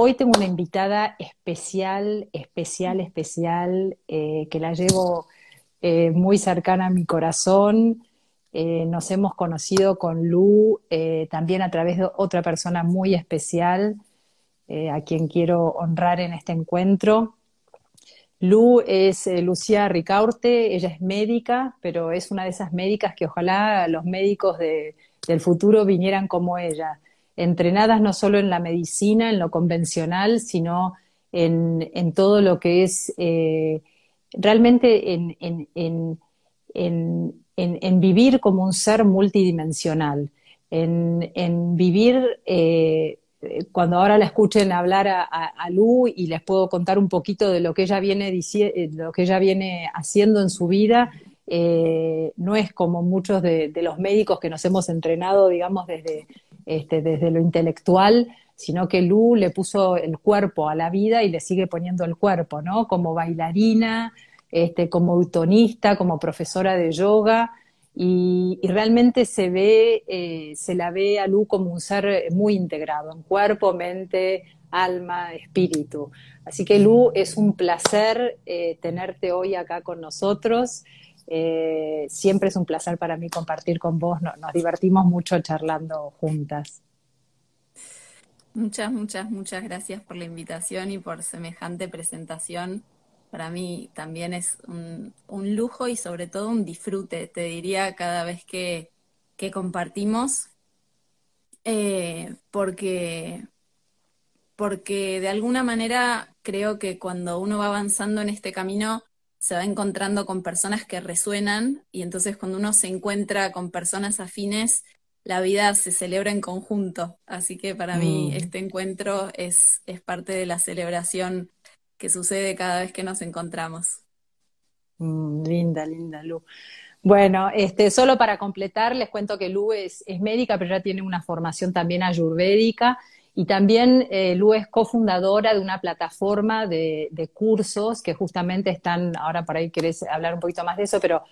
hoy tengo una invitada especial, especial, especial, eh, que la llevo eh, muy cercana a mi corazón. nos hemos conocido con Lu también a través de otra persona muy especial, a quien quiero honrar en este encuentro. Lu es Lucía Ricaurte, ella es médica, pero es una de esas médicas que ojalá los médicos del futuro vinieran como ella entrenadas no solo en la medicina, en lo convencional, sino en, todo lo que es eh, realmente en, vivir como un ser multidimensional, en, vivir, eh, cuando ahora la escuchen hablar a, Lu y les puedo contar un poquito de lo que ella viene, eh, lo que ella viene haciendo en su vida, no es como muchos de, los médicos que nos hemos entrenado, digamos, desde, este, desde lo intelectual, sino que Lu le puso el cuerpo a la vida y le sigue poniendo el cuerpo, ¿no? Como bailarina, este, como utonista, como profesora de yoga, y, realmente se ve, eh, se la ve a Lu como un ser muy integrado en cuerpo, mente, alma, espíritu. Así que Lu, es un placer eh, tenerte hoy acá con nosotros. Eh, siempre es un placer para mí compartir con vos, nos divertimos mucho charlando juntas. Muchas, muchas, muchas gracias por la invitación y por semejante presentación. Para mí también es un, lujo y sobre todo un disfrute, te diría, cada vez que, compartimos, eh, porque, porque de alguna manera creo que cuando uno va avanzando en este camino, se va encontrando con personas que resuenan y entonces cuando uno se encuentra con personas afines, la vida se celebra en conjunto. Así que para mí mm. este encuentro es, es parte de la celebración que sucede cada vez que nos encontramos. Mm, linda, linda, Lu. Bueno, este, solo para completar, les cuento que Lu es, es médica, pero ya tiene una formación también ayurvédica y también eh, Lu es cofundadora de una plataforma de, cursos que justamente están, ahora por ahí querés hablar un poquito más de eso, pero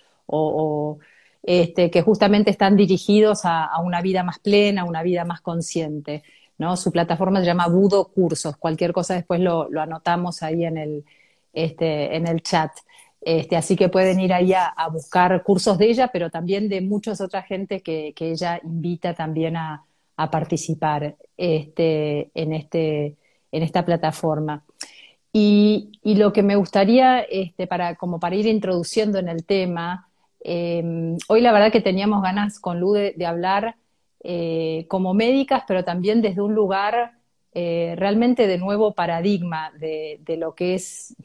este, que justamente están dirigidos a, una vida más plena, a una vida más consciente. ¿no? Su plataforma se llama Budo Cursos. Cualquier cosa después lo, anotamos ahí en el, este, en el chat. Este, así que pueden ir ahí a, buscar cursos de ella, pero también de muchas otras gente que ella invita también a, a participar este, en, este, en esta plataforma. Y, lo que me gustaría, este, para, como para ir introduciendo en el tema, em, hoy la verdad que teníamos ganas con Lu de, hablar eh, como médicas, pero también desde un lugar eh, realmente de nuevo paradigma de, lo que es,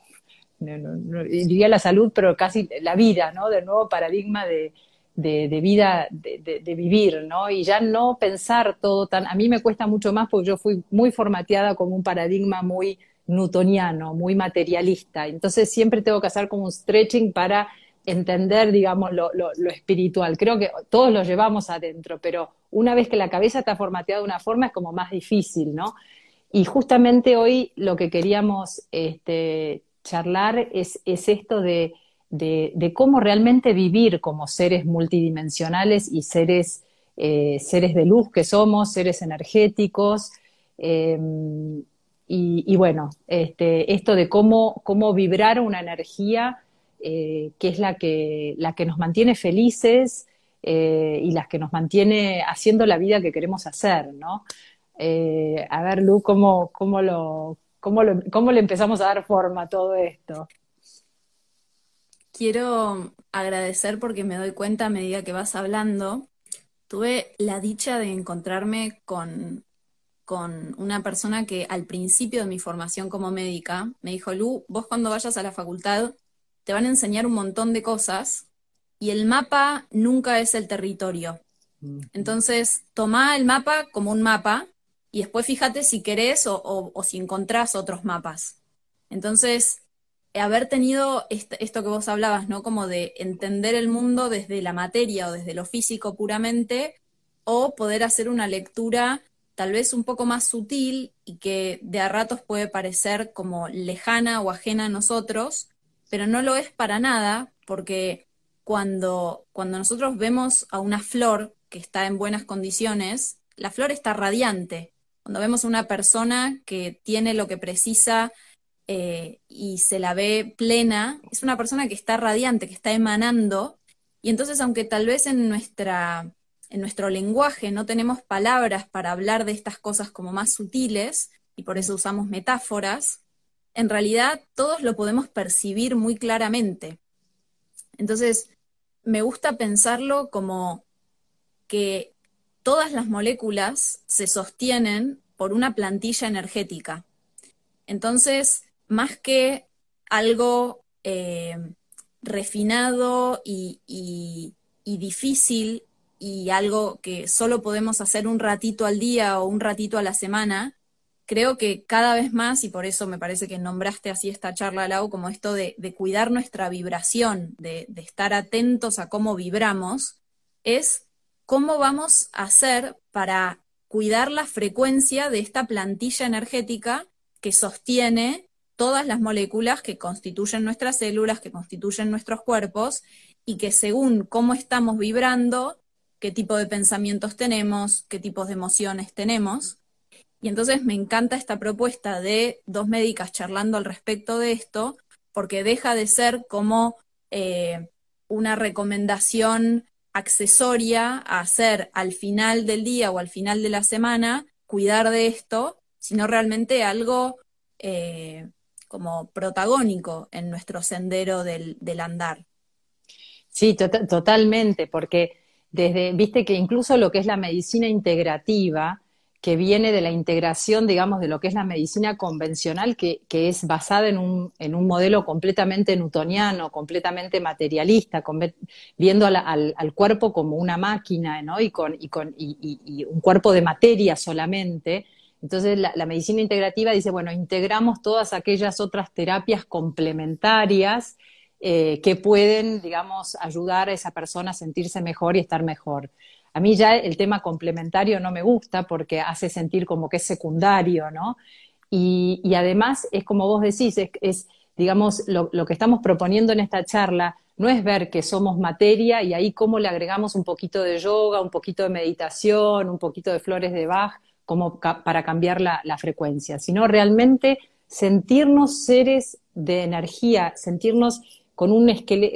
diría la salud, pero casi la vida, ¿no? De nuevo paradigma de, de, vida, de, vivir, ¿no? Y ya no pensar todo tan... A mí me cuesta mucho más porque yo fui muy formateada como un paradigma muy newtoniano, muy materialista. Entonces siempre tengo que hacer como un stretching para entender, digamos, lo, lo, espiritual. Creo que todos lo llevamos adentro, pero una vez que la cabeza está formateada de una forma es como más difícil, ¿no? Y justamente hoy lo que queríamos este, charlar es, es esto de de, cómo realmente vivir como seres multidimensionales y seres, eh, seres de luz que somos, seres energéticos. Em, y, bueno, este, esto de cómo, cómo vibrar una energía eh, que es la que, la que nos mantiene felices eh, y la que nos mantiene haciendo la vida que queremos hacer, ¿no? a ver, Lu, ¿cómo, cómo, lo, cómo, lo, ¿cómo le empezamos a dar forma a todo esto? Quiero agradecer porque me doy cuenta a medida que vas hablando. Tuve la dicha de encontrarme con, con una persona que al principio de mi formación como médica me dijo, Lu, vos cuando vayas a la facultad te van a enseñar un montón de cosas y el mapa nunca es el territorio. Entonces, toma el mapa como un mapa y después fíjate si querés o, o si encontrás otros mapas. Entonces, haber tenido esto que vos hablabas, ¿no? Como de entender el mundo desde la materia o desde lo físico puramente, o poder hacer una lectura tal vez un poco más sutil y que de a ratos puede parecer como lejana o ajena a nosotros, pero no lo es para nada, porque cuando, cuando nosotros vemos a una flor que está en buenas condiciones, la flor está radiante. Cuando vemos una persona que tiene lo que precisa eh, y se la ve plena, es una persona que está radiante, que está emanando, y entonces aunque tal vez en, nuestra, en nuestro lenguaje no tenemos palabras para hablar de estas cosas como más sutiles, y por eso usamos metáforas, en realidad todos lo podemos percibir muy claramente. Entonces, me gusta pensarlo como que todas las moléculas se sostienen por una plantilla energética. Entonces, más que algo eh, refinado y, difícil y algo que solo podemos hacer un ratito al día o un ratito a la semana, creo que cada vez más, y por eso me parece que nombraste así esta charla, Lau, como esto de, cuidar nuestra vibración, de, estar atentos a cómo vibramos, es cómo vamos a hacer para cuidar la frecuencia de esta plantilla energética que sostiene todas las moléculas que constituyen nuestras células, que constituyen nuestros cuerpos, y que según cómo estamos vibrando, qué tipo de pensamientos tenemos, qué tipos de emociones tenemos. Y entonces me encanta esta propuesta de dos médicas charlando al respecto de esto, porque deja de ser como eh, una recomendación accesoria a hacer al final del día o al final de la semana, cuidar de esto, sino realmente algo eh, como protagónico en nuestro sendero del, andar. Sí, tota-, totalmente, porque desde, viste que incluso lo que es la medicina integrativa, que viene de la integración, digamos, de lo que es la medicina convencional, que, es basada en un, modelo completamente newtoniano, completamente materialista, viendo al, cuerpo como una máquina, ¿no? Y, con, y, con, y, un cuerpo de materia solamente. Entonces, la, medicina integrativa dice, bueno, integramos todas aquellas otras terapias complementarias eh, que pueden, digamos, ayudar a esa persona a sentirse mejor y estar mejor. A mí ya el tema complementario no me gusta porque hace sentir como que es secundario, ¿no? Y, además es como vos decís, es, digamos, lo, que estamos proponiendo en esta charla no es ver que somos materia y ahí cómo le agregamos un poquito de yoga, un poquito de meditación, un poquito de flores de Bach, como para cambiar la, frecuencia, sino realmente sentirnos seres de energía, sentirnos con un,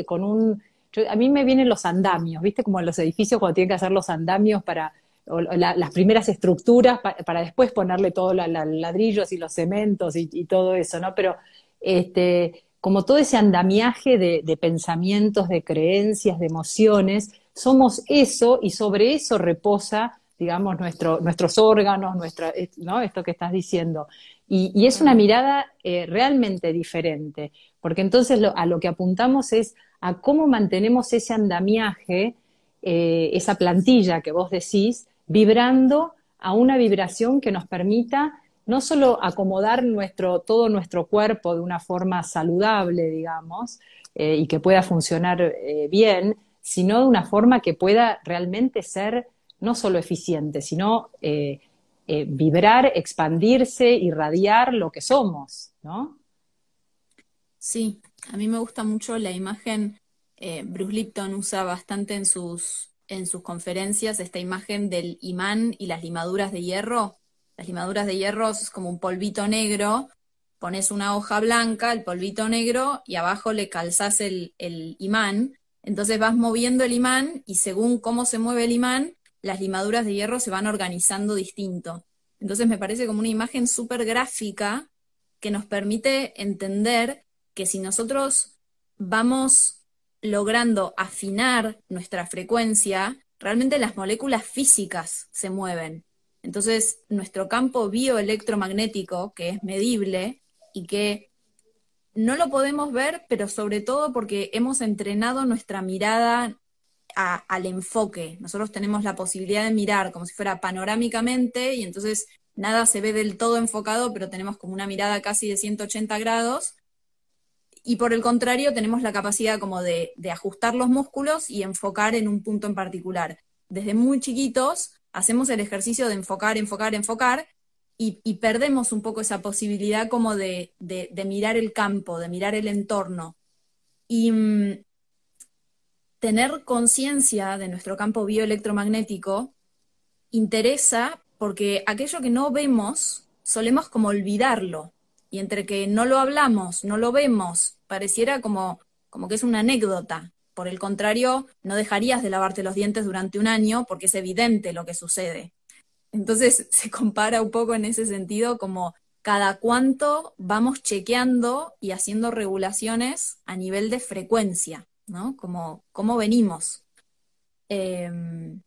con un a mí me vienen los andamios, ¿viste? Como en los edificios cuando tienen que hacer los andamios para las primeras estructuras para después ponerle todos los ladrillos y los cementos y, todo eso, ¿no? Pero este, como todo ese andamiaje de, pensamientos, de creencias, de emociones, somos eso y sobre eso reposa, digamos, nuestro, nuestros órganos, nuestra, ¿no? Esto que estás diciendo. Y, es una mirada eh, realmente diferente, porque entonces a lo que apuntamos es a cómo mantenemos ese andamiaje, eh, esa plantilla que vos decís, vibrando a una vibración que nos permita no solo acomodar nuestro, todo nuestro cuerpo de una forma saludable, digamos, eh, y que pueda funcionar bien, sino de una forma que pueda realmente ser no solo eficiente, sino vibrar, expandirse, irradiar lo que somos, ¿no? Sí, a mí me gusta mucho la imagen, eh, Bruce Lipton usa bastante en sus, en sus conferencias esta imagen del imán y las limaduras de hierro. Las limaduras de hierro es como un polvito negro, pones una hoja blanca, el polvito negro, y abajo le calzas el, el imán. Entonces vas moviendo el imán y según cómo se mueve el imán, las limaduras de hierro se van organizando distinto. Entonces me parece como una imagen súper gráfica que nos permite entender que si nosotros vamos logrando afinar nuestra frecuencia, realmente las moléculas físicas se mueven. Entonces, nuestro campo bioelectromagnético, que es medible y que no lo podemos ver, pero sobre todo porque hemos entrenado nuestra mirada al enfoque. Nosotros tenemos la posibilidad de mirar como si fuera panorámicamente y entonces nada se ve del todo enfocado, pero tenemos como una mirada casi de 180 grados y por el contrario, tenemos la capacidad como de, ajustar los músculos y enfocar en un punto en particular. Desde muy chiquitos hacemos el ejercicio de enfocar, enfocar, enfocar, y, perdemos un poco esa posibilidad como de, mirar el campo, de mirar el entorno. Y mm, tener conciencia de nuestro campo bioelectromagnético interesa porque aquello que no vemos solemos como olvidarlo. Y entre que no lo hablamos, no lo vemos, pareciera como, como que es una anécdota. Por el contrario, no dejarías de lavarte los dientes durante un año porque es evidente lo que sucede. Entonces se compara un poco en ese sentido como cada cuánto vamos chequeando y haciendo regulaciones a nivel de frecuencia, ¿no? Como cómo venimos. Em,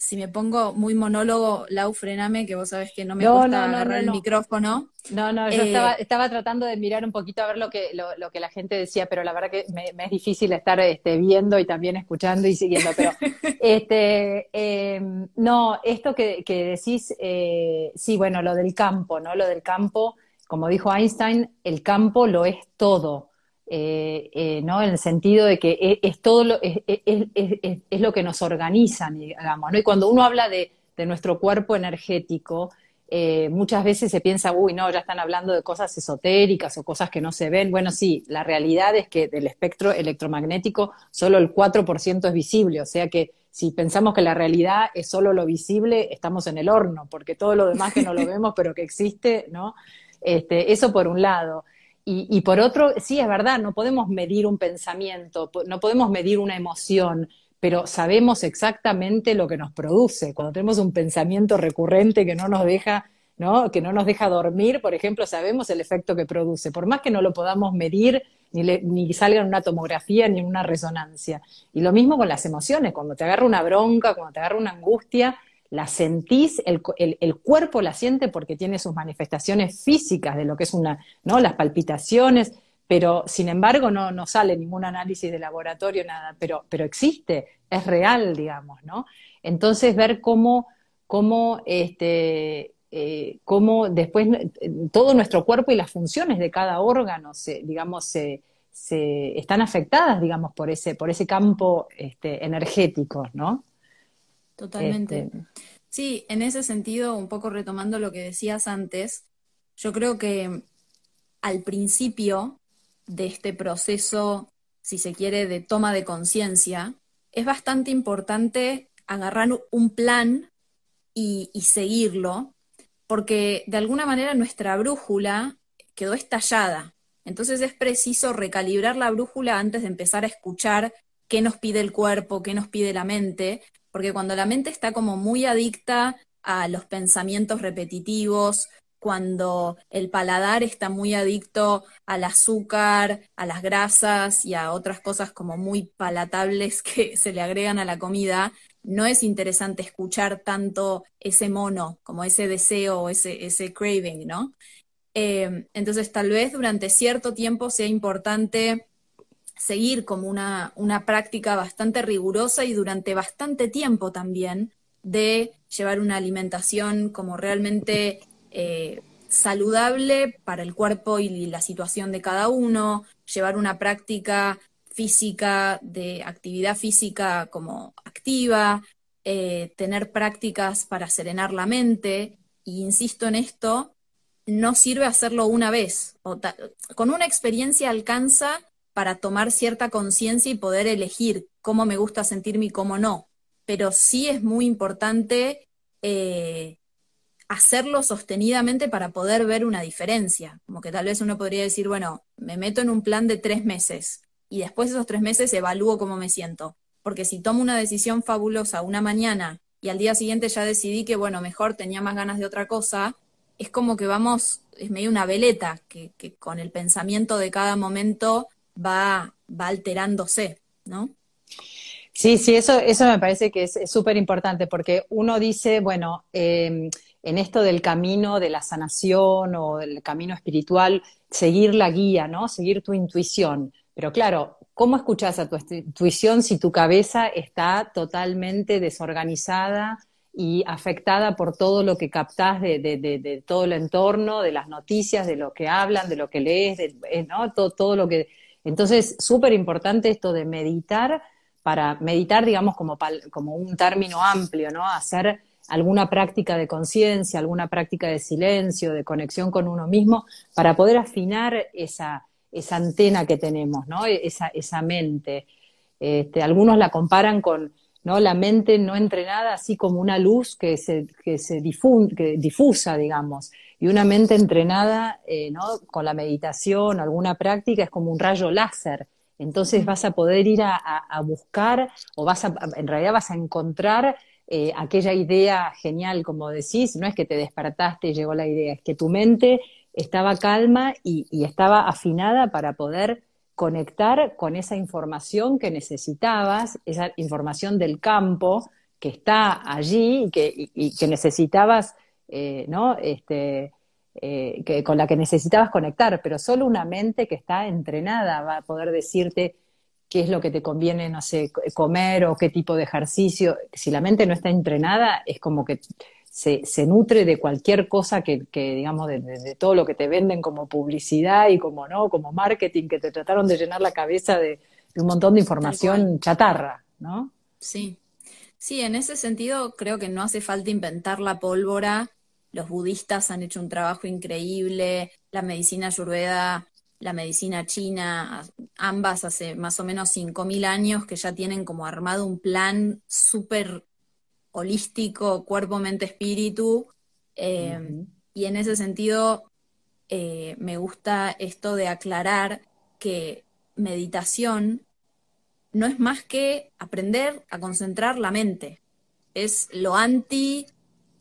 si me pongo muy monólogo, Lau, frename, que vos sabés que no me gusta agarrar el micrófono. No, no, yo eh, estaba, tratando de mirar un poquito a ver lo que, lo, que la gente decía, pero la verdad que me, es difícil estar este, viendo y también escuchando y siguiendo. Pero este, em, no, esto que, decís, eh, sí, bueno, lo del campo, ¿no? Lo del campo, como dijo Einstein, el campo lo es todo. Eh, eh, ¿no? En el sentido de que e, es, todo lo, es, es, lo que nos organiza, digamos, ¿no? Y cuando uno habla de, nuestro cuerpo energético, eh, muchas veces se piensa, uy, no, ya están hablando de cosas esotéricas o cosas que no se ven. Bueno, sí, la realidad es que del espectro electromagnético solo el 4% es visible, o sea que si pensamos que la realidad es solo lo visible, estamos en el horno, porque todo lo demás que no lo vemos, pero que existe, ¿no? Este, eso por un lado. Y, por otro, sí, es verdad, no podemos medir un pensamiento, no podemos medir una emoción, pero sabemos exactamente lo que nos produce. Cuando tenemos un pensamiento recurrente que no nos deja, ¿no? que no nos deja dormir, por ejemplo, sabemos el efecto que produce, por más que no lo podamos medir, ni, ni salga en una tomografía ni en una resonancia. Y lo mismo con las emociones, cuando te agarra una bronca, cuando te agarra una angustia, la sentís, el, cuerpo la siente porque tiene sus manifestaciones físicas de lo que es una, ¿no? Las palpitaciones, pero sin embargo no, no sale ningún análisis de laboratorio, nada, pero, pero existe, es real, digamos, ¿no? Entonces ver cómo, cómo, este, eh, cómo después todo nuestro cuerpo y las funciones de cada órgano, se, digamos, se, se están afectadas, digamos, por ese, por ese campo este, energético, ¿no? Totalmente. Este, sí, en ese sentido, un poco retomando lo que decías antes, yo creo que al principio de este proceso, si se quiere, de toma de conciencia, es bastante importante agarrar un plan y, y, seguirlo, porque de alguna manera nuestra brújula quedó estallada. Entonces es preciso recalibrar la brújula antes de empezar a escuchar qué nos pide el cuerpo, qué nos pide la mente, porque cuando la mente está como muy adicta a los pensamientos repetitivos, cuando el paladar está muy adicto al azúcar, a las grasas y a otras cosas como muy palatables que se le agregan a la comida, no es interesante escuchar tanto ese mono, como ese deseo, ese, ese craving, ¿no? Eh, entonces tal vez durante cierto tiempo sea importante seguir como una, práctica bastante rigurosa y durante bastante tiempo también de llevar una alimentación como realmente eh, saludable para el cuerpo y la situación de cada uno, llevar una práctica física, de actividad física como activa, eh, tener prácticas para serenar la mente, y insisto en esto, no sirve hacerlo una vez, con una experiencia alcanza para tomar cierta conciencia y poder elegir cómo me gusta sentirme y cómo no. Pero sí es muy importante eh, hacerlo sostenidamente para poder ver una diferencia. Como que tal vez uno podría decir, bueno, me meto en un plan de tres meses y después de esos tres meses evalúo cómo me siento. Porque si tomo una decisión fabulosa una mañana y al día siguiente ya decidí que, bueno, mejor tenía más ganas de otra cosa, es como que vamos, es medio una veleta, que, que con el pensamiento de cada momento va, va alterándose, ¿no? Sí, sí, eso, eso me parece que es súper importante porque uno dice, bueno, em, en esto del camino de la sanación o del camino espiritual, seguir la guía, ¿no? Seguir tu intuición. Pero claro, ¿cómo escuchas a tu intuición si tu cabeza está totalmente desorganizada y afectada por todo lo que captás de, de, todo el entorno, de las noticias, de lo que hablan, de lo que lees, eh, ¿no? todo, todo lo que entonces, súper importante esto de meditar, para meditar, digamos, como, como un término amplio, ¿no? Hacer alguna práctica de conciencia, alguna práctica de silencio, de conexión con uno mismo, para poder afinar esa, esa antena que tenemos, ¿no? Esa, esa mente. Este, algunos la comparan con, ¿no? La mente no entrenada, así como una luz que se, que se que difusa, digamos. Y una mente entrenada, eh, ¿no? Con la meditación, alguna práctica, es como un rayo láser. Entonces vas a poder ir a, buscar, o vas a, en realidad vas a encontrar eh, aquella idea genial, como decís, no es que te despertaste y llegó la idea, es que tu mente estaba calma y, estaba afinada para poder conectar con esa información que necesitabas, esa información del campo que está allí y que necesitabas, eh, ¿no? Este, eh, que, con la que necesitabas conectar, pero solo una mente que está entrenada va a poder decirte qué es lo que te conviene, no sé, comer o qué tipo de ejercicio. Si la mente no está entrenada, es como que se, se nutre de cualquier cosa que, que digamos, de, todo lo que te venden como publicidad y como, ¿no? Como marketing, que te trataron de llenar la cabeza de, un montón de información chatarra, ¿no? Sí. Sí, en ese sentido creo que no hace falta inventar la pólvora. Los budistas han hecho un trabajo increíble, la medicina ayurveda, la medicina china, ambas hace más o menos 5.000 años que ya tienen como armado un plan súper holístico, cuerpo, mente, espíritu. Eh, y en ese sentido, eh, me gusta esto de aclarar que meditación no es más que aprender a concentrar la mente. Es lo anti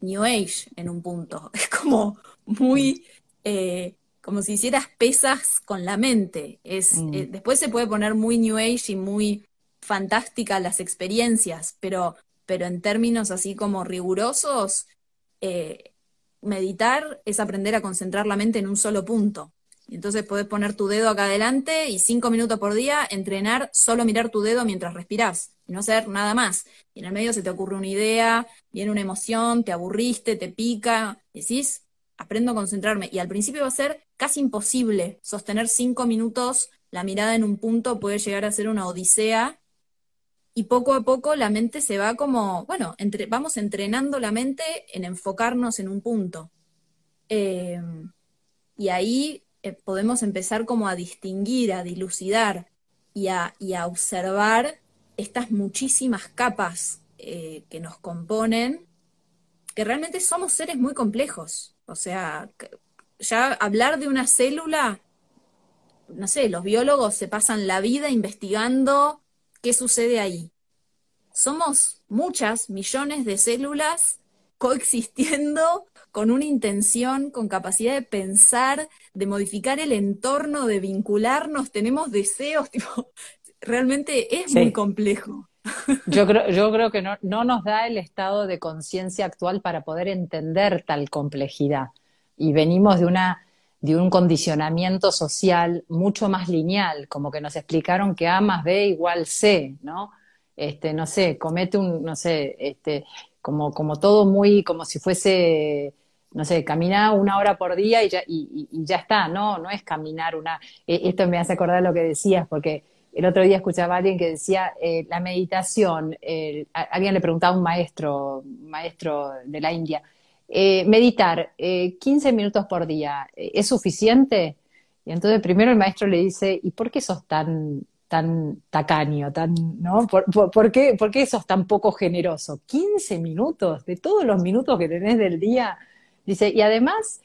New Age en un punto. Es como muy, eh, como si hicieras pesas con la mente. Es, mm. después se puede poner muy New Age y muy fantástica las experiencias, pero pero en términos así como rigurosos, eh, meditar es aprender a concentrar la mente en un solo punto. Y entonces podés poner tu dedo acá adelante y cinco minutos por día entrenar solo mirar tu dedo mientras respirás y no hacer nada más. Y en el medio se te ocurre una idea, viene una emoción, te aburriste, te pica, decís, aprendo a concentrarme. Y al principio va a ser casi imposible sostener cinco minutos la mirada en un punto, puede llegar a ser una odisea y poco a poco la mente se va como, bueno, entre, vamos entrenando la mente en enfocarnos en un punto. Eh, y ahí eh, podemos empezar como a distinguir, a dilucidar y a, observar estas muchísimas capas eh, que nos componen, que realmente somos seres muy complejos. O sea, ya hablar de una célula, no sé, los biólogos se pasan la vida investigando ¿Qué sucede ahí? Somos muchas millones de células coexistiendo con una intención, con capacidad de pensar, de modificar el entorno, de vincularnos, tenemos deseos, realmente es muy complejo. Yo creo, yo creo que no, no nos da el estado de conciencia actual para poder entender tal complejidad. Y venimos de una de un condicionamiento social mucho más lineal, como que nos explicaron que A más B igual C, ¿no? Este, no sé, comete un, no sé, este, como, como todo muy, como si fuese, no sé, caminar una hora por día y ya, y, ya está, no, no es caminar una, e, esto me hace acordar lo que decías, porque el otro día escuchaba a alguien que decía, eh, la meditación, alguien le preguntaba a un maestro, maestro de la India, eh, meditar 15 eh, minutos por día, eh, ¿es suficiente? Y entonces primero el maestro le dice, ¿y por qué sos tan, tan tacaño, tan, ¿no? ¿Por, qué, ¿Por, qué, sos tan poco generoso? 15 minutos de todos los minutos que tenés del día. Dice, y además,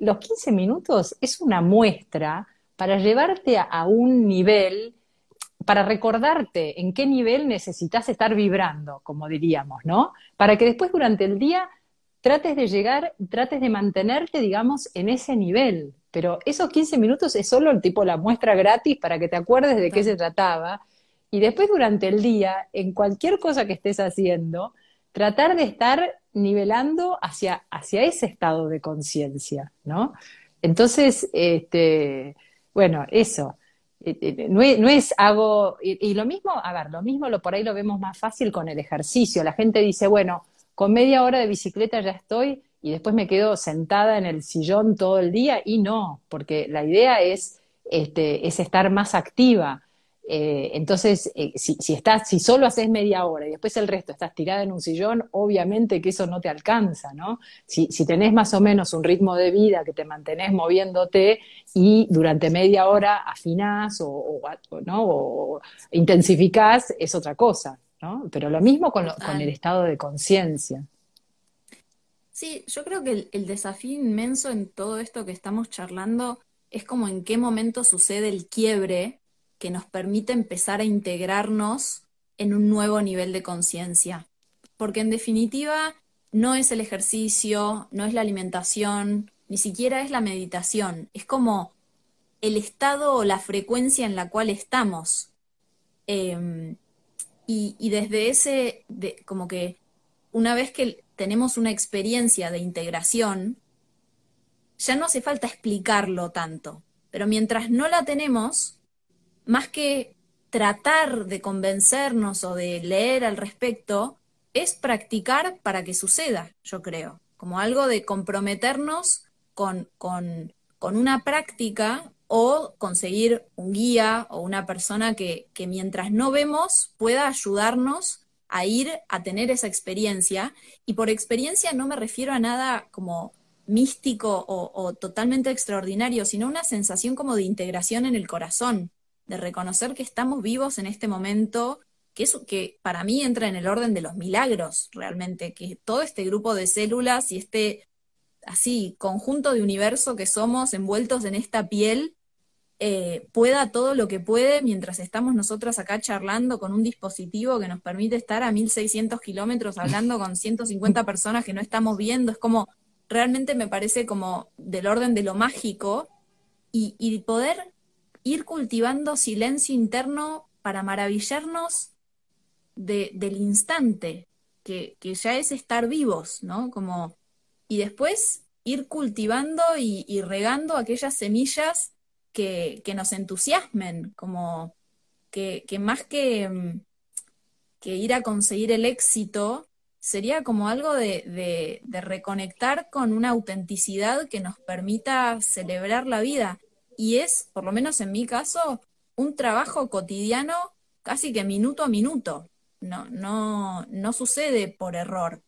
los 15 minutos es una muestra para llevarte a, un nivel, para recordarte en qué nivel necesitas estar vibrando, como diríamos, ¿no? Para que después durante el día trates de llegar, trates de mantenerte, digamos, en ese nivel. Pero esos 15 minutos es solo el tipo la muestra gratis para que te acuerdes de qué se trataba. Y después durante el día, en cualquier cosa que estés haciendo, tratar de estar nivelando hacia, hacia ese estado de conciencia, ¿no? Entonces, este, bueno, eso. Eh, eh, no es, hago, y, y, lo mismo, a ver, lo mismo lo, por ahí lo vemos más fácil con el ejercicio. La gente dice, bueno, con media hora de bicicleta ya estoy y después me quedo sentada en el sillón todo el día y no, porque la idea es, este, es estar más activa. Eh, entonces, eh, si, si, estás, si solo haces media hora y después el resto estás tirada en un sillón, obviamente que eso no te alcanza, ¿no? Si, si tenés más o menos un ritmo de vida que te mantenés moviéndote y durante media hora afinás o, ¿no? o intensificás, es otra cosa. ¿no? Pero lo mismo con, con el estado de conciencia. Sí, yo creo que el, desafío inmenso en todo esto que estamos charlando es como en qué momento sucede el quiebre que nos permite empezar a integrarnos en un nuevo nivel de conciencia. Porque en definitiva no es el ejercicio, no es la alimentación, ni siquiera es la meditación, es como el estado o la frecuencia en la cual estamos. Em, y, desde ese, como que una vez que tenemos una experiencia de integración, ya no hace falta explicarlo tanto. Pero mientras no la tenemos, más que tratar de convencernos o de leer al respecto, es practicar para que suceda, yo creo, como algo de comprometernos con, con, una práctica o conseguir un guía o una persona que, que mientras no vemos pueda ayudarnos a ir a tener esa experiencia. Y por experiencia no me refiero a nada como místico o, totalmente extraordinario, sino una sensación como de integración en el corazón, de reconocer que estamos vivos en este momento, que es que para mí entra en el orden de los milagros, realmente, que todo este grupo de células y este así conjunto de universo que somos envueltos en esta piel eh, pueda todo lo que puede mientras estamos nosotros acá charlando con un dispositivo que nos permite estar a 1600 kilómetros hablando con 150 personas que no estamos viendo. Es como, realmente me parece como del orden de lo mágico y, poder ir cultivando silencio interno para maravillarnos del instante, que, ya es estar vivos, ¿no? Como, y después ir cultivando y, regando aquellas semillas que, nos entusiasmen, como que, más mm, que, ir a conseguir el éxito, sería como algo de, reconectar con una autenticidad que nos permita celebrar la vida. Y es, por lo menos en mi caso, un trabajo cotidiano casi que minuto a minuto. No, no, no sucede por error.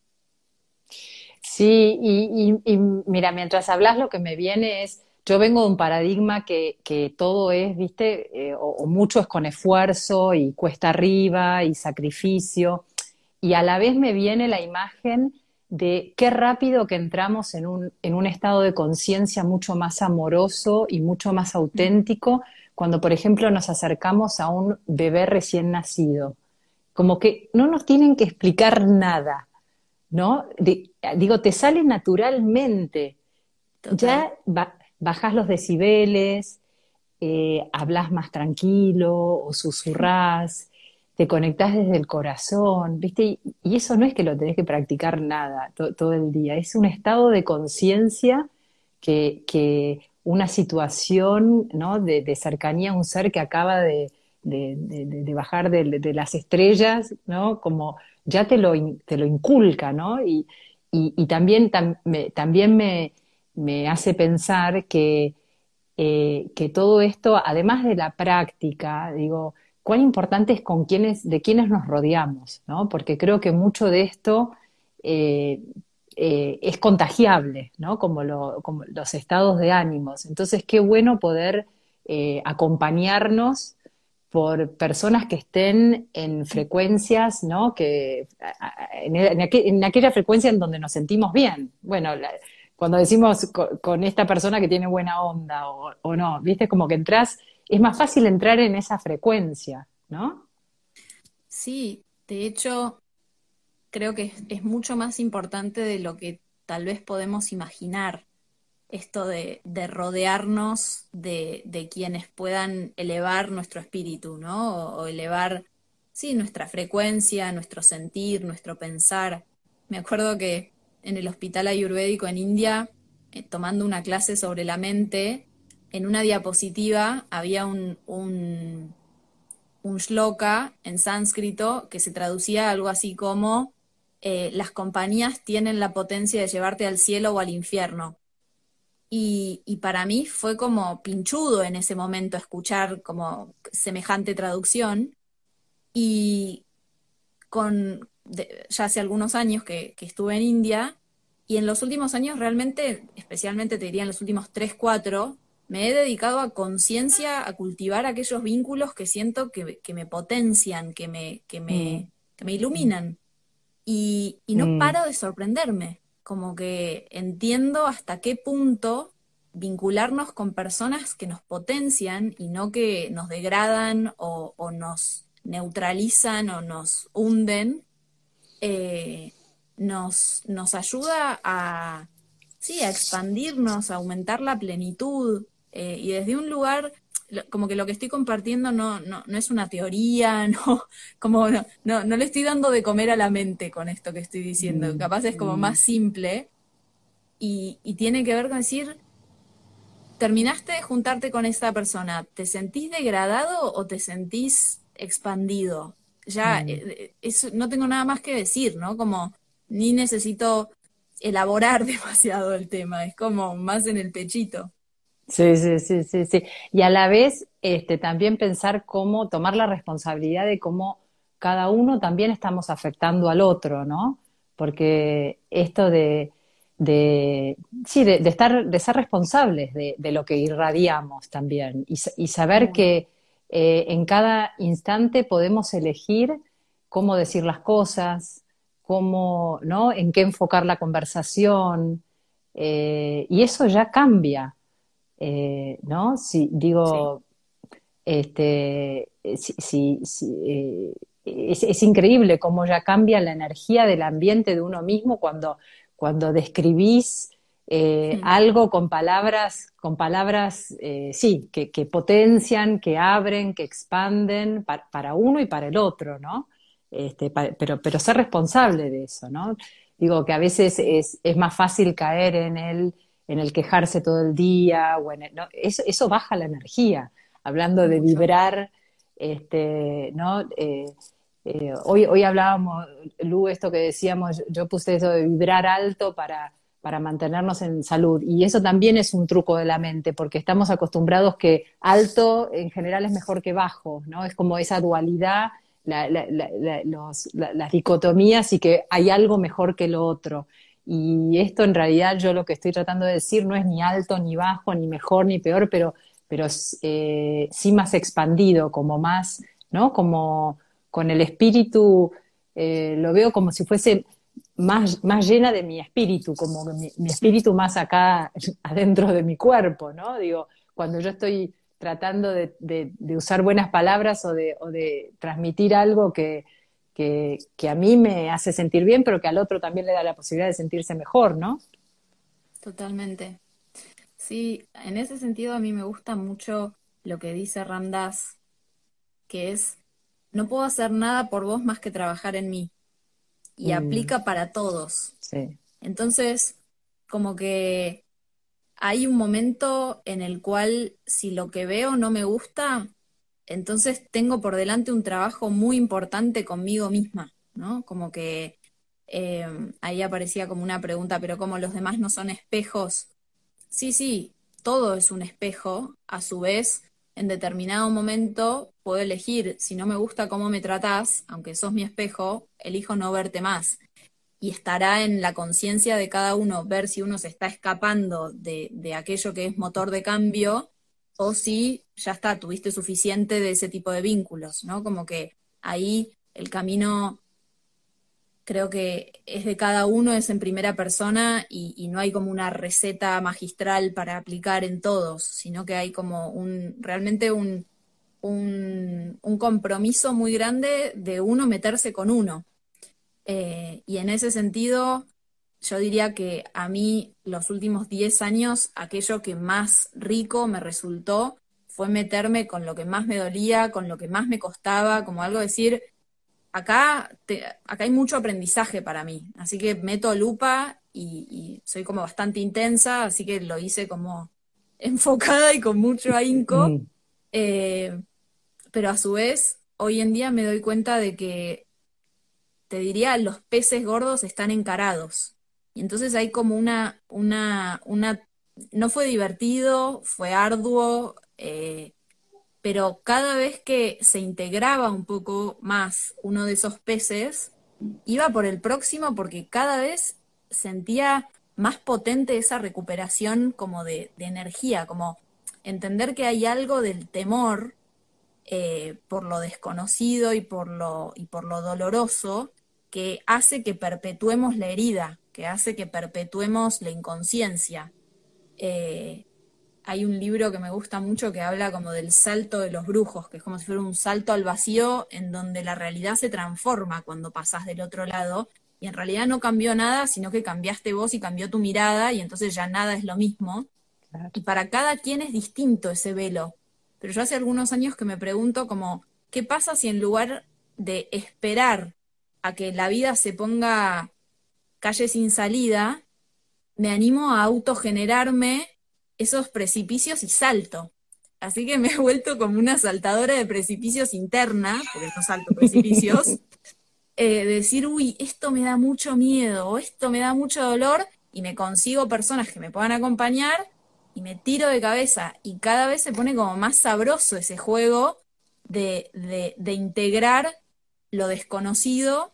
Sí, y, mira, mientras hablas lo que me viene es yo vengo de un paradigma que, todo es, viste, eh, o, mucho es con esfuerzo y cuesta arriba y sacrificio, y a la vez me viene la imagen de qué rápido que entramos en un, en un estado de conciencia mucho más amoroso y mucho más auténtico cuando, por ejemplo, nos acercamos a un bebé recién nacido. Como que no nos tienen que explicar nada, ¿no? digo, te sale naturalmente. Ya va, bajas los decibeles, eh, hablas más tranquilo o susurrás, te conectás desde el corazón, ¿viste? Y, eso no es que lo tenés que practicar nada todo el día, es un estado de conciencia que, una situación ¿no? de, cercanía a un ser que acaba de, bajar de, las estrellas, ¿no? Como ya te lo, te lo inculca, ¿no? Y, también, también me, me hace pensar que, eh, que todo esto, además de la práctica, digo, cuán importante es con quiénes, de quiénes nos rodeamos, ¿no? Porque creo que mucho de esto eh, eh, es contagiable, ¿no? Como, los estados de ánimos. Entonces, qué bueno poder acompañarnos por personas que estén en frecuencias, ¿no? Que, en, aquella frecuencia en donde nos sentimos bien. Bueno, cuando decimos con, esta persona que tiene buena onda o, no, viste, como que entras, es más fácil entrar en esa frecuencia, ¿no? Sí, de hecho, creo que es, mucho más importante de lo que tal vez podemos imaginar esto de, rodearnos de, quienes puedan elevar nuestro espíritu, ¿no? O, elevar, sí, nuestra frecuencia, nuestro sentir, nuestro pensar. Me acuerdo que en el hospital ayurvédico en India, eh, tomando una clase sobre la mente, en una diapositiva había un, un, shloka en sánscrito que se traducía algo así como eh, las compañías tienen la potencia de llevarte al cielo o al infierno. Y, para mí fue como pinchudo en ese momento escuchar como semejante traducción. Y con, ya hace algunos años que, estuve en India y en los últimos años realmente, especialmente te diría en los últimos 3, 4, me he dedicado a conciencia, a cultivar aquellos vínculos que siento que, me potencian, que me, que me, que me iluminan. Y, no mm. paro de sorprenderme, como que entiendo hasta qué punto vincularnos con personas que nos potencian y no que nos degradan o, nos neutralizan o nos hunden, eh, nos, nos ayuda a, sí, a expandirnos, a aumentar la plenitud eh, y desde un lugar como que lo que estoy compartiendo no, no, no es una teoría, no, como no, no, le estoy dando de comer a la mente con esto que estoy diciendo. Mm, Capaz es como mm. más simple y, y, tiene que ver con decir, terminaste de juntarte con esta persona, ¿te sentís degradado o te sentís expandido? Ya, mm. eh, eso, no tengo nada más que decir, ¿no? Como ni necesito elaborar demasiado el tema, es como más en el pechito. Sí, sí, sí, sí, sí. Y a la vez, este, también pensar cómo tomar la responsabilidad de cómo cada uno también estamos afectando al otro, ¿no? Porque esto de, de sí, de, estar, de ser responsables de, de, lo que irradiamos también y, y saber que eh, en cada instante podemos elegir cómo decir las cosas, cómo, ¿no? En qué enfocar la conversación, eh, y eso ya cambia. Eh, ¿no? Si digo, este, si, eh, es, increíble cómo ya cambia la energía del ambiente de uno mismo cuando, cuando describís eh, algo con palabras, con palabras, sí, que, potencian, que abren, que expanden para uno y para el otro, ¿no? Este, pero, pero ser responsable de eso, ¿no? Digo que a veces es, es más fácil caer en el en el quejarse todo el día, o eso, eso, baja la energía. Hablando de vibrar, este, ¿no? Eh, eh, hoy, hoy hablábamos, Lu, esto que decíamos, yo puse eso de vibrar alto para, para mantenernos en salud. Y eso también es un truco de la mente, porque estamos acostumbrados que alto en general es mejor que bajo, ¿no? Es como esa dualidad, las dicotomías y que hay algo mejor que lo otro. Y esto en realidad yo lo que estoy tratando de decir no es ni alto, ni bajo, ni mejor, ni peor, pero, pero eh, sí más expandido, como más, ¿no? Como con el espíritu, eh, lo veo como si fuese más, más llena de mi espíritu, como mi, espíritu más acá adentro de mi cuerpo, ¿no? Digo, cuando yo estoy tratando de, usar buenas palabras o de transmitir algo que, que, a mí me hace sentir bien, pero que al otro también le da la posibilidad de sentirse mejor, ¿no? Totalmente. Sí, en ese sentido a mí me gusta mucho lo que dice Ramdas, que es, no puedo hacer nada por vos más que trabajar en mí. Y mm. aplica para todos. Sí. Entonces, como que hay un momento en el cual si lo que veo no me gusta, entonces tengo por delante un trabajo muy importante conmigo misma, ¿no? Como que eh, ahí aparecía como una pregunta, pero como los demás no son espejos. Sí, sí, todo es un espejo, a su vez, en determinado momento puedo elegir, si no me gusta cómo me tratás, aunque sos mi espejo, elijo no verte más. Y estará en la conciencia de cada uno ver si uno se está escapando de, de aquello que es motor de cambio o si ya está, tuviste suficiente de ese tipo de vínculos, ¿no? Como que ahí el camino creo que es de cada uno, es en primera persona y, no hay como una receta magistral para aplicar en todos, sino que hay como un, realmente un, un, compromiso muy grande de uno meterse con uno. Eh, y en ese sentido, yo diría que a mí los últimos 10 años, aquello que más rico me resultó fue meterme con lo que más me dolía, con lo que más me costaba, como algo decir, acá, acá hay mucho aprendizaje para mí, así que meto lupa y, soy como bastante intensa, así que lo hice como enfocada y con mucho ahínco, mm. eh, pero a su vez, hoy en día me doy cuenta de que, te diría, los peces gordos están encarados. Y entonces hay como una, una, una, no fue divertido, fue arduo, eh, pero cada vez que se integraba un poco más uno de esos peces, iba por el próximo porque cada vez sentía más potente esa recuperación como de, energía, como entender que hay algo del temor eh, por lo desconocido y por lo, y por lo doloroso que hace que perpetuemos la herida, que hace que perpetuemos la inconsciencia. Eh, hay un libro que me gusta mucho que habla como del salto de los brujos, que es como si fuera un salto al vacío en donde la realidad se transforma cuando pasas del otro lado y en realidad no cambió nada, sino que cambiaste vos y cambió tu mirada y entonces ya nada es lo mismo. Y para cada quien es distinto ese velo. Pero yo hace algunos años que me pregunto como, ¿qué pasa si en lugar de esperar a que la vida se ponga calle sin salida, me animo a autogenerarme esos precipicios y salto? Así que me he vuelto como una saltadora de precipicios interna, porque no salto precipicios, eh, decir, uy, esto me da mucho miedo, o esto me da mucho dolor, y me consigo personas que me puedan acompañar, y me tiro de cabeza, y cada vez se pone como más sabroso ese juego de, de, integrar lo desconocido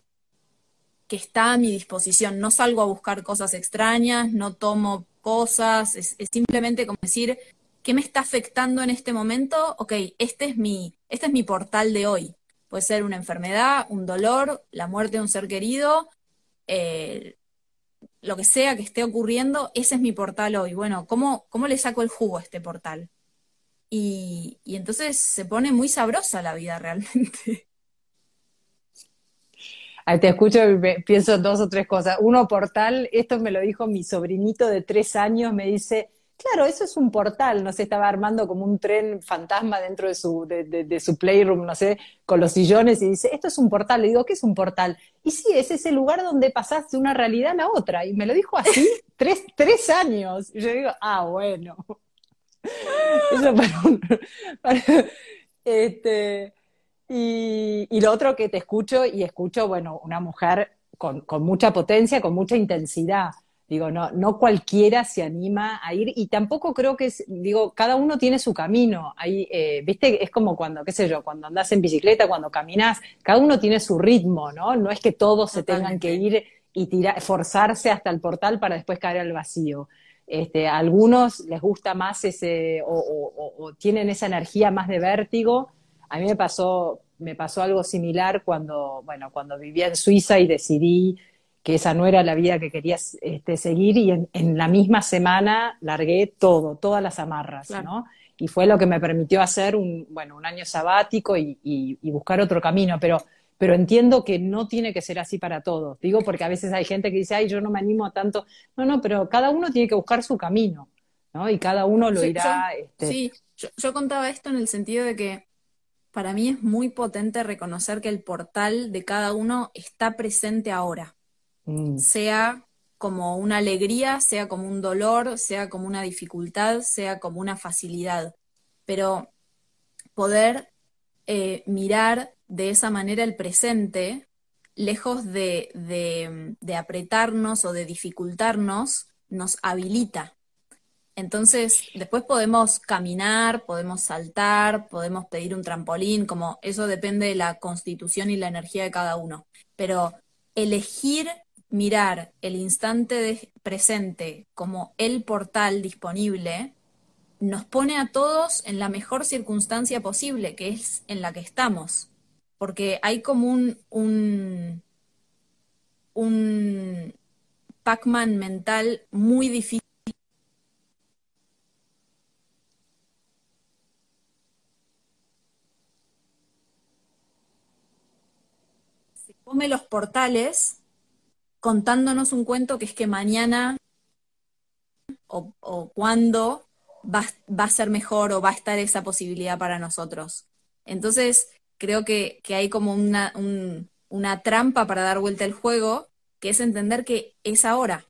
que está a mi disposición. No salgo a buscar cosas extrañas, no tomo cosas, es, simplemente como decir, ¿qué me está afectando en este momento? Ok, este es mi, este es mi portal de hoy. Puede ser una enfermedad, un dolor, la muerte de un ser querido, eh, lo que sea que esté ocurriendo, ese es mi portal hoy. Bueno, ¿cómo, cómo le saco el jugo a este portal? Y entonces se pone muy sabrosa la vida realmente. Te escucho y pienso dos o tres cosas. Uno, portal, esto me lo dijo mi sobrinito de tres años, me dice, Claro, eso es un portal, no sé, estaba armando como un tren fantasma dentro de su, de, su playroom, no sé, con los sillones y dice, esto es un portal. Le digo, ¿qué es un portal? Y sí, es ese lugar donde pasás de una realidad a la otra. Y me lo dijo así, tres, tres años. Y yo digo, ah, bueno. Eso para este, y, y, lo otro que te escucho, y escucho, bueno, una mujer con, con mucha potencia, con mucha intensidad Digo, no, no cualquiera se anima a ir y tampoco creo que es, digo, cada uno tiene su camino. Ahí, eh, viste, es como cuando, qué sé yo, cuando andas en bicicleta, cuando caminas, cada uno tiene su ritmo, ¿no? No es que todos se tengan que ir y tirar, forzarse hasta el portal para después caer al vacío. Este, a algunos les gusta más ese, o, o tienen esa energía más de vértigo. A mí me pasó, me pasó algo similar cuando, bueno, cuando vivía en Suiza y decidí que esa no era la vida que querías este, seguir y en, la misma semana largué todo, todas las amarras, ¿no? Y fue lo que me permitió hacer un, bueno, un año sabático y, buscar otro camino, pero, pero entiendo que no tiene que ser así para todos. Digo, porque a veces hay gente que dice, ay, yo no me animo a tanto. No, no, pero cada uno tiene que buscar su camino, ¿no? Y cada uno lo irá. este... Sí, yo contaba esto en el sentido de que para mí es muy potente reconocer que el portal de cada uno está presente ahora. Mm. sea como una alegría, sea como un dolor, sea como una dificultad, sea como una facilidad. Pero poder eh, mirar de esa manera el presente, lejos de, de, apretarnos o de dificultarnos, nos habilita. Entonces, después podemos caminar, podemos saltar, podemos pedir un trampolín, como eso depende de la constitución y la energía de cada uno. Pero elegir mirar el instante presente como el portal disponible, nos pone a todos en la mejor circunstancia posible, que es en la que estamos. Porque hay como un, un, un Pac-Man mental muy difícil. Se los portales contándonos un cuento que es que mañana o, o cuándo va, a ser mejor o va a estar esa posibilidad para nosotros. Entonces, creo que, hay como una, una trampa para dar vuelta al juego, que es entender que es ahora,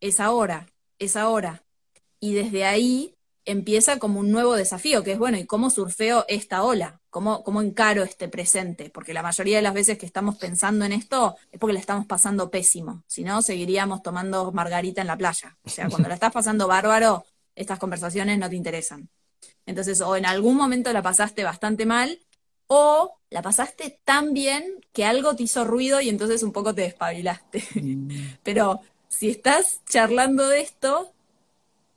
es ahora, es ahora. Y desde ahí empieza como un nuevo desafío, que es, bueno, ¿y cómo surfeo esta ola? ¿Cómo, ¿Cómo encaro este presente? Porque la mayoría de las veces que estamos pensando en esto es porque la estamos pasando pésimo, si no, seguiríamos tomando margarita en la playa. O sea, cuando la estás pasando bárbaro, estas conversaciones no te interesan. Entonces, o en algún momento la pasaste bastante mal, o la pasaste tan bien que algo te hizo ruido y entonces un poco te despabilaste. Mm. Pero si estás charlando de esto,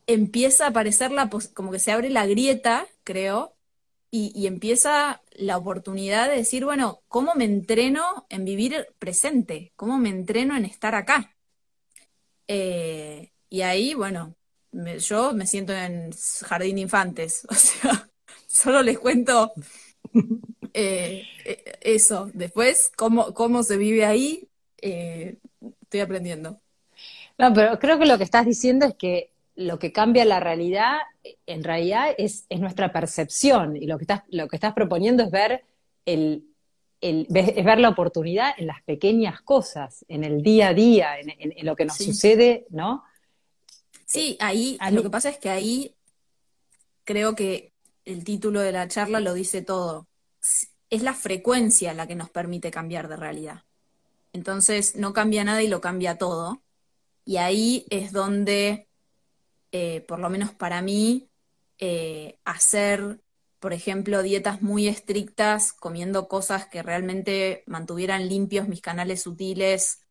empieza a aparecer la como que se abre la grieta, creo, y, empieza la oportunidad de decir, bueno, ¿cómo me entreno en vivir presente? ¿Cómo me entreno en estar acá? Eh, y ahí, bueno, yo me siento en jardín de infantes, o sea, solo les cuento eh, eh, eso. Después, cómo, cómo se vive ahí, estoy aprendiendo. No, pero creo que lo que estás diciendo es que lo que cambia la realidad, en realidad, es, nuestra percepción. Y lo que estás, lo que estás proponiendo es ver el, es ver la oportunidad en las pequeñas cosas, en el día a día, en, lo que nos sucede, ¿no? Sí, ahí, lo que pasa es que ahí creo que el título de la charla lo dice todo. Es la frecuencia la que nos permite cambiar de realidad. Entonces no cambia nada y lo cambia todo. Y ahí es donde eh, por lo menos para mí, eh, hacer, por ejemplo, dietas muy estrictas, comiendo cosas que realmente mantuvieran limpios mis canales sutiles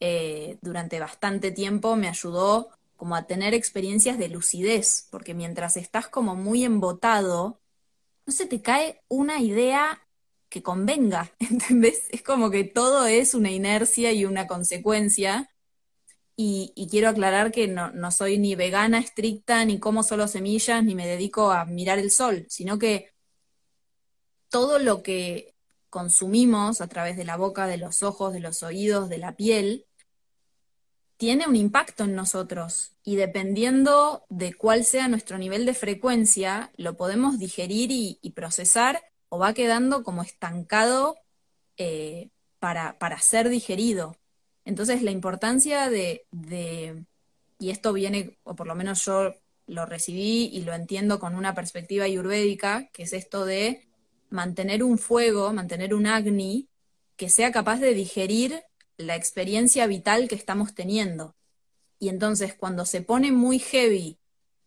eh, durante bastante tiempo, me ayudó como a tener experiencias de lucidez, porque mientras estás como muy embotado, no se te cae una idea que convenga, ¿entendés? Es como que todo es una inercia y una consecuencia, y, quiero aclarar que no, soy ni vegana estricta, ni como solo semillas, ni me dedico a mirar el sol, sino que todo lo que consumimos a través de la boca, de los ojos, de los oídos, de la piel, tiene un impacto en nosotros. Y dependiendo de cuál sea nuestro nivel de frecuencia, lo podemos digerir y, procesar o va quedando como estancado eh, para, para ser digerido. Entonces, la importancia de, y esto viene, o por lo menos yo lo recibí y lo entiendo con una perspectiva ayurvédica, que es esto de mantener un fuego, mantener un agni, que sea capaz de digerir la experiencia vital que estamos teniendo. Y entonces, cuando se pone muy heavy,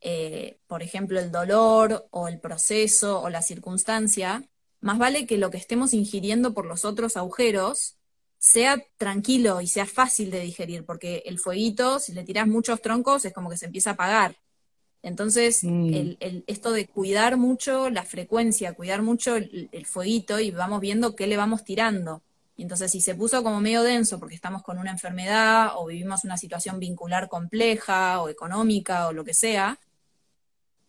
eh, por ejemplo, el dolor o el proceso o la circunstancia, más vale que lo que estemos ingiriendo por los otros agujeros sea tranquilo y sea fácil de digerir, porque el fueguito, si le tiras muchos troncos, es como que se empieza a apagar. Entonces, mm. el, esto de cuidar mucho la frecuencia, cuidar mucho el, fueguito y vamos viendo qué le vamos tirando. Y entonces, si se puso como medio denso porque estamos con una enfermedad o vivimos una situación vincular compleja o económica o lo que sea,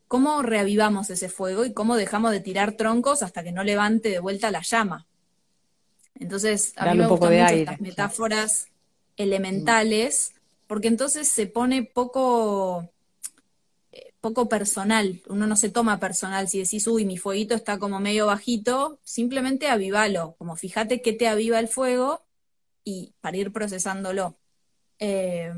¿cómo reavivamos ese fuego y cómo dejamos de tirar troncos hasta que no levante de vuelta la llama? Entonces, a mí me gustan mucho estas metáforas elementales, porque entonces se pone poco, eh, poco personal. Uno no se toma personal. Si decís, uy, mi fueguito está como medio bajito, simplemente avívalo. Como fíjate qué te aviva el fuego y para ir procesándolo. Eh,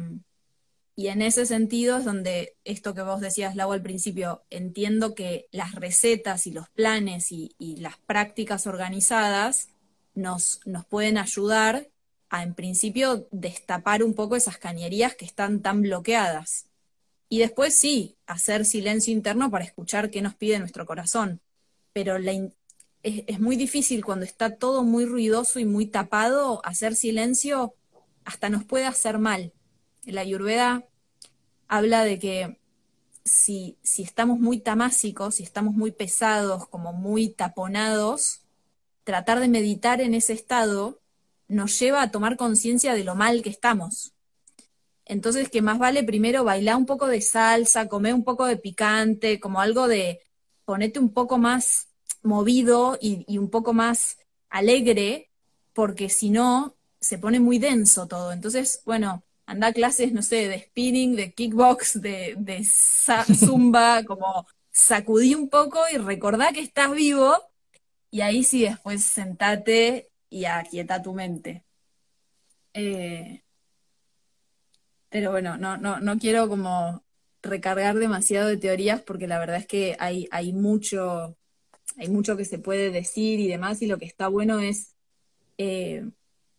y en ese sentido es donde esto que vos decías, Lau, al principio, entiendo que las recetas y los planes y las prácticas organizadas nos, nos pueden ayudar a, en principio, destapar un poco esas cañerías que están tan bloqueadas. Y después sí, hacer silencio interno para escuchar qué nos pide nuestro corazón. Pero es, muy difícil cuando está todo muy ruidoso y muy tapado, hacer silencio hasta nos puede hacer mal. La Ayurveda habla de que si, si estamos muy tamásicos, si estamos muy pesados, como muy taponados, tratar de meditar en ese estado nos lleva a tomar conciencia de lo mal que estamos. Entonces, que más vale primero bailar un poco de salsa, comer un poco de picante, como algo de ponerte un poco más movido y, un poco más alegre, porque si no, se pone muy denso todo. Entonces, bueno, anda a clases, no sé, de spinning, de kickbox, de, de zumba, como sacudí un poco y recordá que estás vivo y ahí sí, después sentate y aquieta tu mente. Eh, pero bueno, no, no, no quiero como recargar demasiado de teorías porque la verdad es que hay, hay mucho, hay mucho que se puede decir y demás, y lo que está bueno es eh,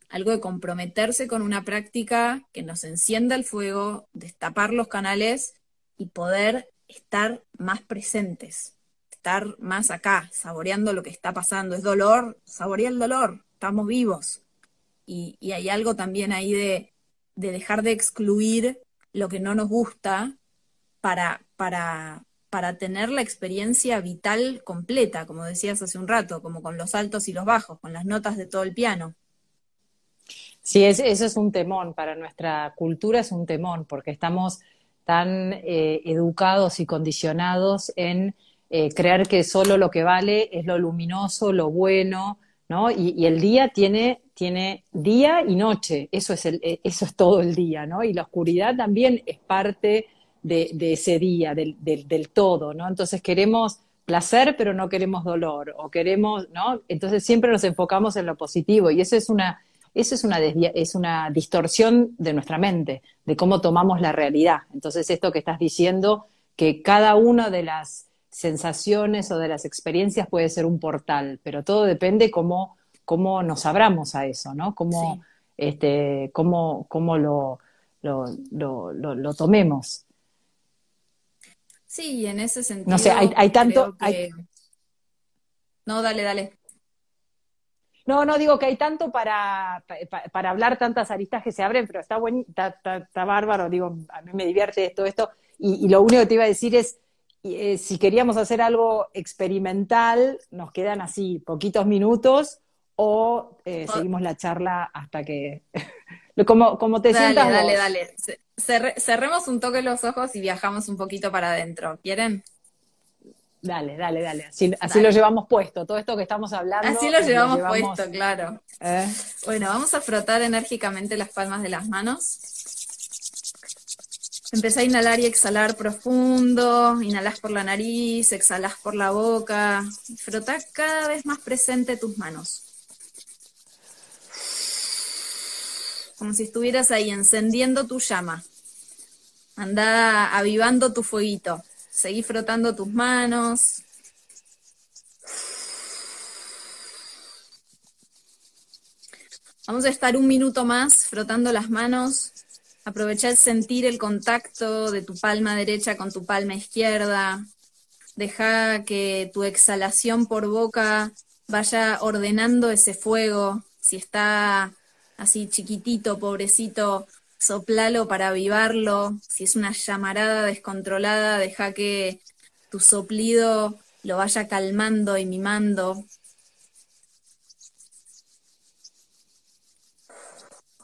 algo de comprometerse con una práctica que nos encienda el fuego, destapar los canales y poder estar más presentes estar más acá, saboreando lo que está pasando. Es dolor, saborea el dolor, estamos vivos. Y, hay algo también ahí de, dejar de excluir lo que no nos gusta para, para para tener la experiencia vital completa, como decías hace un rato, como con los altos y los bajos, con las notas de todo el piano. Sí, eso es un temón, para nuestra cultura es un temón, porque estamos tan eh, educados y condicionados en eh, creer que solo lo que vale es lo luminoso, lo bueno, ¿no? Y, el día tiene, tiene día y noche, eso es, el, eh, eso es todo el día, ¿no? Y la oscuridad también es parte de, ese día, del, del, todo, ¿no? Entonces queremos placer, pero no queremos dolor, o queremos, ¿no? Entonces siempre nos enfocamos en lo positivo, y eso es una eso es una, es una distorsión de nuestra mente, de cómo tomamos la realidad. Entonces, esto que estás diciendo, que cada una de las sensaciones o de las experiencias puede ser un portal, pero todo depende cómo, cómo nos abramos a eso, ¿no? Cómo, este, cómo, cómo lo, lo, lo, tomemos. Sí, en ese sentido. No sé, hay, tanto. No, dale, dale. No, no digo que hay tanto para, para, hablar, tantas aristas que se abren, pero está, buen, está, bárbaro, digo, a mí me divierte todo esto. Y, lo único que te iba a decir es, eh, si queríamos hacer algo experimental, nos quedan así poquitos minutos o eh, seguimos la charla hasta que... como, como te sientas Dale, dale, dale. cerremos un toque los ojos y viajamos un poquito para adentro. ¿Quieren? Dale, dale, dale. Así, lo llevamos puesto, todo esto que estamos hablando. Así lo llevamos, puesto, claro. ¿Eh? Bueno, vamos a frotar enérgicamente las palmas de las manos. Empezá a inhalar y exhalar profundo, inhalás por la nariz, exhalás por la boca. Frotá cada vez más presente tus manos. Como si estuvieras ahí encendiendo tu llama. Anda avivando tu fueguito. Seguí frotando tus manos. Vamos a estar un minuto más frotando las manos. Aprovecha el sentir el contacto de tu palma derecha con tu palma izquierda. Deja que tu exhalación por boca vaya ordenando ese fuego. Si está así chiquitito, pobrecito, soplalo para avivarlo, si es una llamarada descontrolada, deja que tu soplido lo vaya calmando y mimando.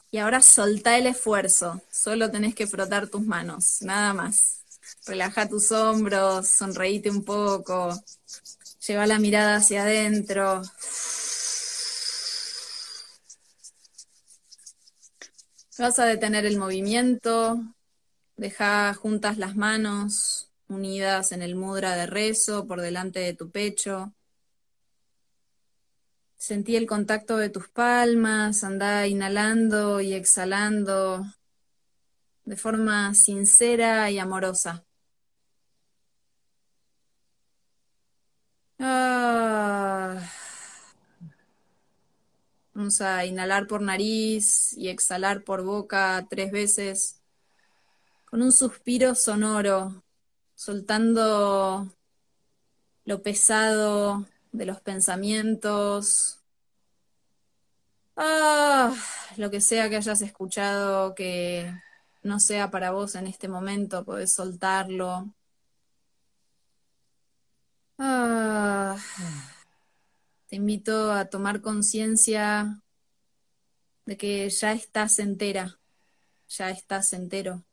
Y ahora solta el esfuerzo, solo tenés que frotar tus manos, nada más. Relaja tus hombros, sonreíte un poco, lleva la mirada hacia adentro. Vas a detener el movimiento, deja juntas las manos unidas en el mudra de rezo por delante de tu pecho. Sentí el contacto de tus palmas, anda inhalando y exhalando de forma sincera y amorosa. Ah. Vamos a inhalar por nariz y exhalar por boca tres veces con un suspiro sonoro, soltando lo pesado de los pensamientos. Ah, lo que sea que hayas escuchado que no sea para vos en este momento, podés soltarlo. Ah. Te invito a tomar conciencia de que ya estás entera, ya estás entero.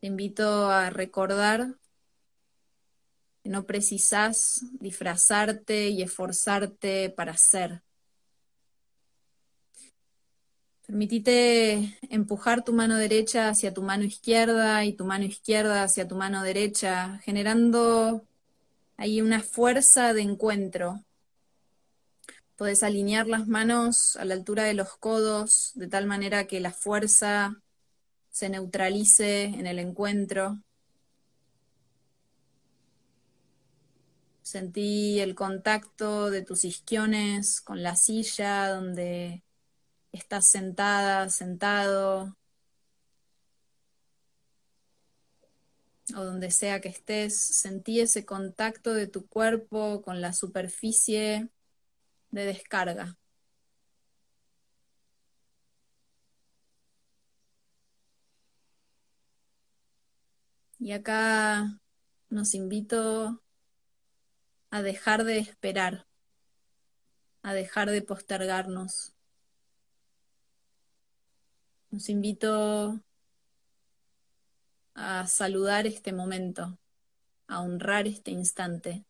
Te invito a recordar no precisas disfrazarte y esforzarte para ser. Permitite empujar tu mano derecha hacia tu mano izquierda y tu mano izquierda hacia tu mano derecha, generando hay una fuerza de encuentro. Puedes alinear las manos a la altura de los codos de tal manera que la fuerza se neutralice en el encuentro. Sentí el contacto de tus isquiones con la silla donde estás sentada, sentado. o donde sea que estés, sentí ese contacto de tu cuerpo con la superficie de descarga. Y acá nos invito a dejar de esperar, a dejar de postergarnos. Nos invito a saludar este momento, a honrar este instante.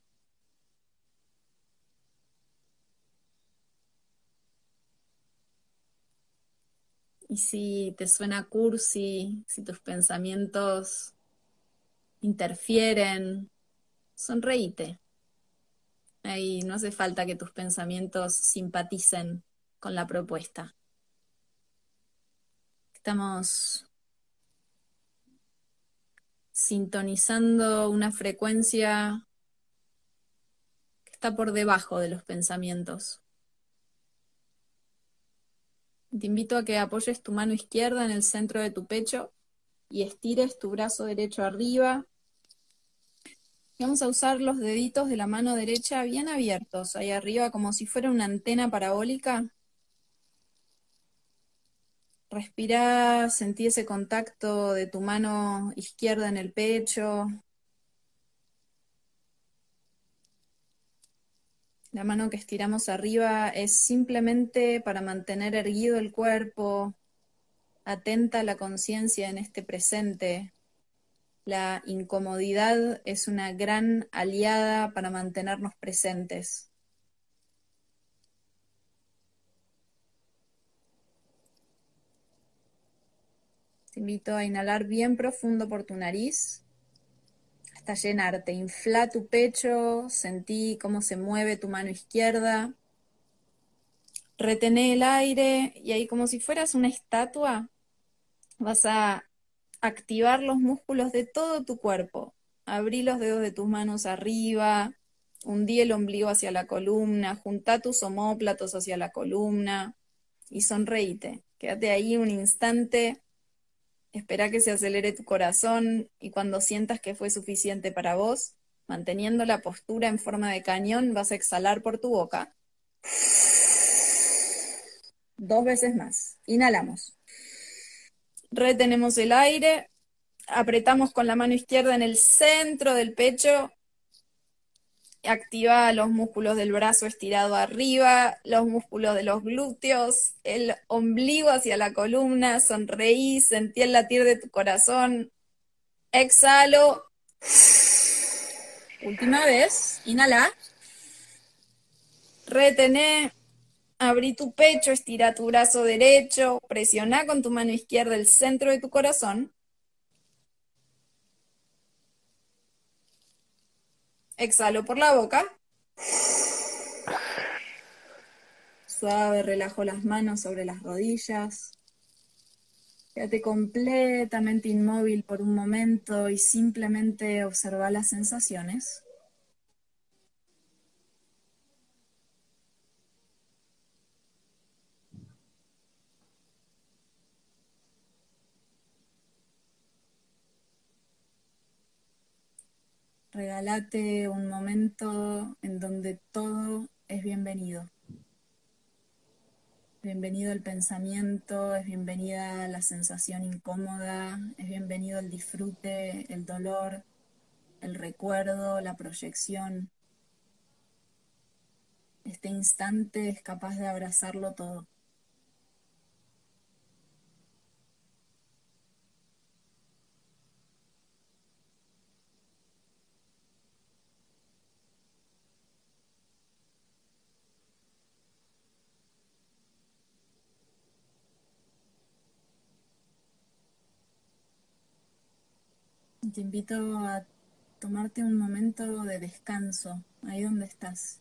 Y si te suena cursi, si tus pensamientos interfieren, sonreíte. Ahí no hace falta que tus pensamientos simpaticen con la propuesta. Estamos sintonizando una frecuencia que está por debajo de los pensamientos. Te invito a que apoyes tu mano izquierda en el centro de tu pecho y estires tu brazo derecho arriba. Vamos a usar los deditos de la mano derecha bien abiertos, ahí arriba, como si fuera una antena parabólica. Respira, sentí ese contacto de tu mano izquierda en el pecho, La mano que estiramos arriba es simplemente para mantener erguido el cuerpo, atenta la conciencia en este presente. La incomodidad es una gran aliada para mantenernos presentes. Te invito a inhalar bien profundo por tu nariz hasta llenarte. Infla tu pecho, sentí cómo se mueve tu mano izquierda. Retené el aire y ahí como si fueras una estatua, vas a activar los músculos de todo tu cuerpo. Abrí los dedos de tus manos arriba, hundí el ombligo hacia la columna, junta tus omóplatos hacia la columna y sonreíte. Quédate ahí un instante espera que se acelere tu corazón y cuando sientas que fue suficiente para vos, manteniendo la postura en forma de cañón, vas a exhalar por tu boca. Dos veces más. Inhalamos. Retenemos el aire, apretamos con la mano izquierda en el centro del pecho activa los músculos del brazo estirado arriba, los músculos de los glúteos, el ombligo hacia la columna, sonreí, sentí el latir de tu corazón. Exhalo. Última vez, inhala. Retené, abrí tu pecho, estira tu brazo derecho, presiona con tu mano izquierda el centro de tu corazón. Exhalo por la boca. Suave, relajo las manos sobre las rodillas. Quédate completamente inmóvil por un momento y simplemente observa las sensaciones. Regálate un momento en donde todo es bienvenido. Bienvenido el pensamiento, es bienvenida la sensación incómoda, es bienvenido el disfrute, el dolor, el recuerdo, la proyección. Este instante es capaz de abrazarlo todo. Te invito a tomarte un momento de descanso ahí donde estás.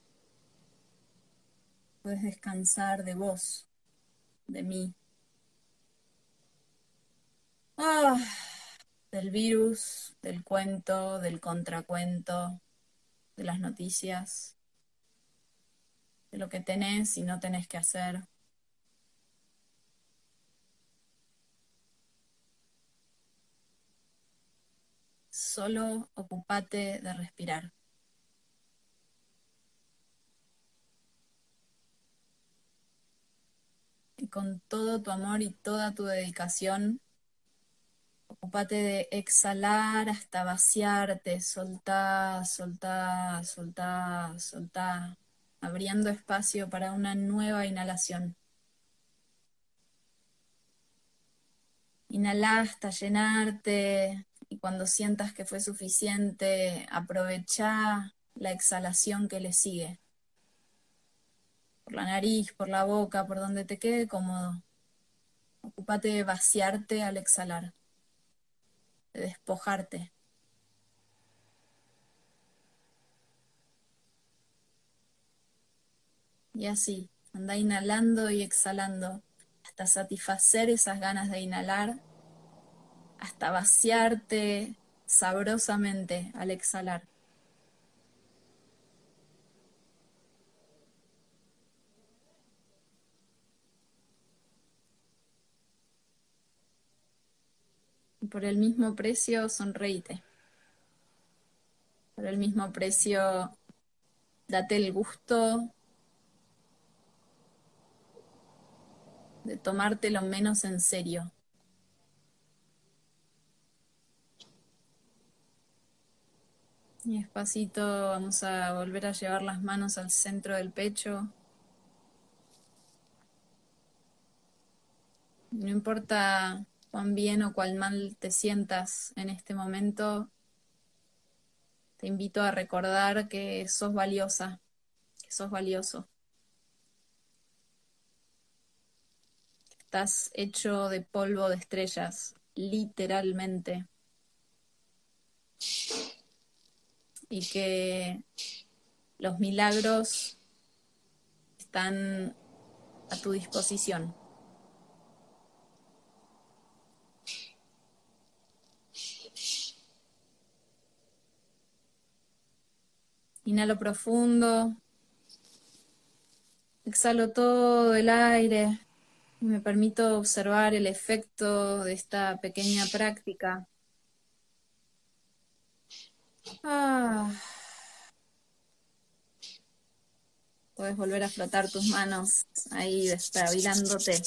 Puedes descansar de vos, de mí. Ah, del virus, del cuento, del contracuento, de las noticias, de lo que tenés y no tenés que hacer. Solo ocupate de respirar. Y con todo tu amor y toda tu dedicación, Ocupate de exhalar hasta vaciarte, soltá, soltá, soltá, soltá, abriendo espacio para una nueva inhalación. Inhala hasta llenarte y cuando sientas que fue suficiente, aprovecha la exhalación que le sigue. Por la nariz, por la boca, por donde te quede cómodo. Ocúpate de vaciarte al exhalar de despojarte. Y así, anda inhalando y exhalando hasta satisfacer esas ganas de inhalar, hasta vaciarte sabrosamente al exhalar. por el mismo precio sonreíte. Por el mismo precio date el gusto de tomártelo menos en serio. Y despacito vamos a volver a llevar las manos al centro del pecho. No importa cuán bien o cuán mal te sientas en este momento, te invito a recordar que sos valiosa, que sos valioso. Estás hecho de polvo de estrellas, literalmente. Y que los milagros están a tu disposición. Inhalo profundo. Exhalo todo el aire y me permito observar el efecto de esta pequeña práctica. Ah. Puedes volver a flotar tus manos ahí destabilándote.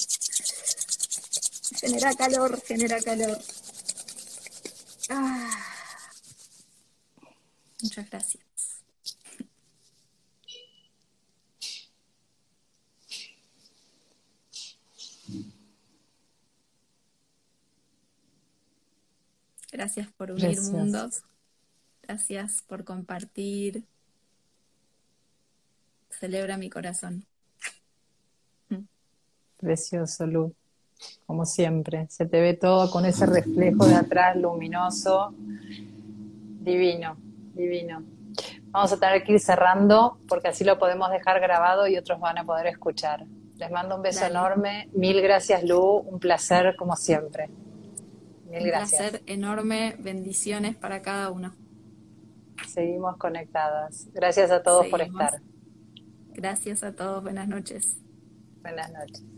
Genera calor, genera calor. Ah. Muchas gracias. Gracias por unir mundos. Gracias por compartir. Celebra mi corazón. Precioso, Lu. Como siempre. Se te ve todo con ese reflejo de atrás luminoso. Divino, divino. Vamos a tener que ir cerrando porque así lo podemos dejar grabado y otros van a poder escuchar. Les mando un beso enorme. Mil gracias, Lu. Un placer como siempre. Un placer enorme, bendiciones para cada uno. Seguimos conectadas. Gracias a todos por estar. Gracias a todos, buenas noches. Buenas noches.